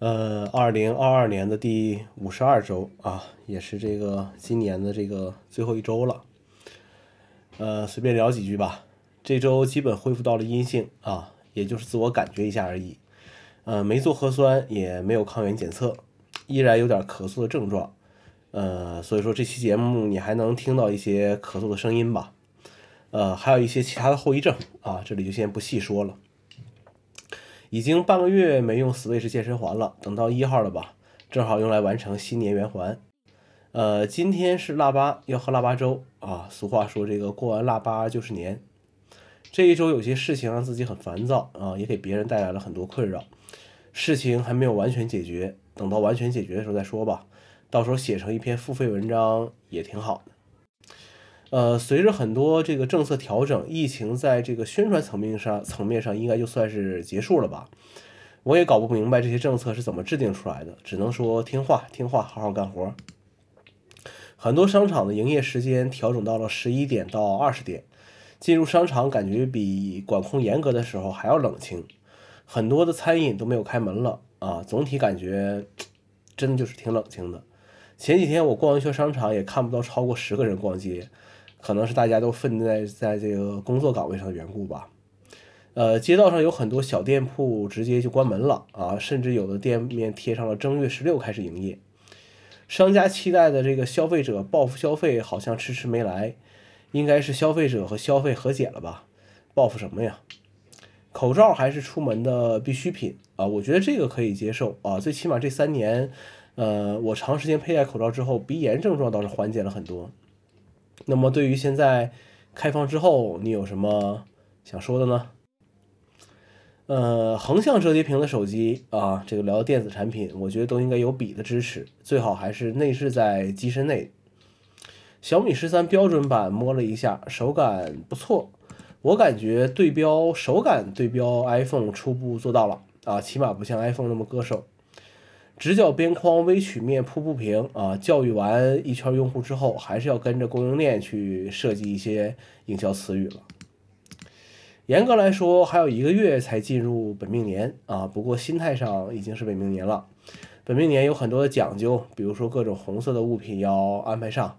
呃，二零二二年的第五十二周啊，也是这个今年的这个最后一周了。呃，随便聊几句吧。这周基本恢复到了阴性啊，也就是自我感觉一下而已。呃，没做核酸，也没有抗原检测，依然有点咳嗽的症状。呃，所以说这期节目你还能听到一些咳嗽的声音吧？呃，还有一些其他的后遗症啊，这里就先不细说了。已经半个月没用 Switch 健身环了，等到一号了吧，正好用来完成新年圆环。呃，今天是腊八，要喝腊八粥啊。俗话说，这个过完腊八就是年。这一周有些事情让自己很烦躁啊，也给别人带来了很多困扰。事情还没有完全解决，等到完全解决的时候再说吧。到时候写成一篇付费文章也挺好的。呃，随着很多这个政策调整，疫情在这个宣传层面上层面上应该就算是结束了吧？我也搞不明白这些政策是怎么制定出来的，只能说听话听话，好好干活。很多商场的营业时间调整到了十一点到二十点，进入商场感觉比管控严格的时候还要冷清，很多的餐饮都没有开门了啊，总体感觉真的就是挺冷清的。前几天我逛一圈商场，也看不到超过十个人逛街。可能是大家都奋在在这个工作岗位上的缘故吧，呃，街道上有很多小店铺直接就关门了啊，甚至有的店面贴上了正月十六开始营业。商家期待的这个消费者报复消费好像迟迟没来，应该是消费者和消费和解了吧？报复什么呀？口罩还是出门的必需品啊，我觉得这个可以接受啊，最起码这三年，呃，我长时间佩戴口罩之后，鼻炎症状倒是缓解了很多。那么，对于现在开放之后，你有什么想说的呢？呃，横向折叠屏的手机啊，这个聊电子产品，我觉得都应该有笔的支持，最好还是内置在机身内。小米十三标准版摸了一下，手感不错，我感觉对标手感对标 iPhone 初步做到了啊，起码不像 iPhone 那么割手。直角边框微曲面瀑布屏啊，教育完一圈用户之后，还是要跟着供应链去设计一些营销词语了。严格来说，还有一个月才进入本命年啊，不过心态上已经是本命年了。本命年有很多的讲究，比如说各种红色的物品要安排上。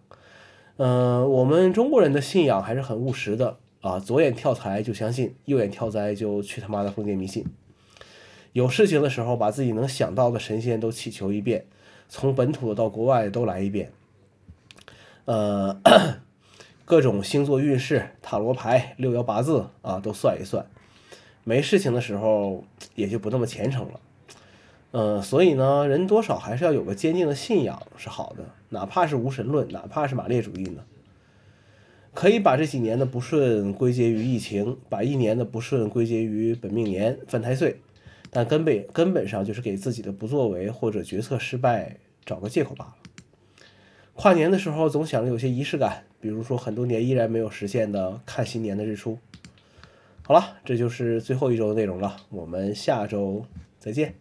嗯，我们中国人的信仰还是很务实的啊，左眼跳财就相信，右眼跳灾就去他妈的封建迷信。有事情的时候，把自己能想到的神仙都祈求一遍，从本土到国外都来一遍。呃，各种星座运势、塔罗牌、六爻八字啊，都算一算。没事情的时候，也就不那么虔诚了。嗯，所以呢，人多少还是要有个坚定的信仰是好的，哪怕是无神论，哪怕是马列主义呢。可以把这几年的不顺归结于疫情，把一年的不顺归结于本命年犯太岁。但根本根本上就是给自己的不作为或者决策失败找个借口罢了。跨年的时候总想着有些仪式感，比如说很多年依然没有实现的看新年的日出。好了，这就是最后一周的内容了，我们下周再见。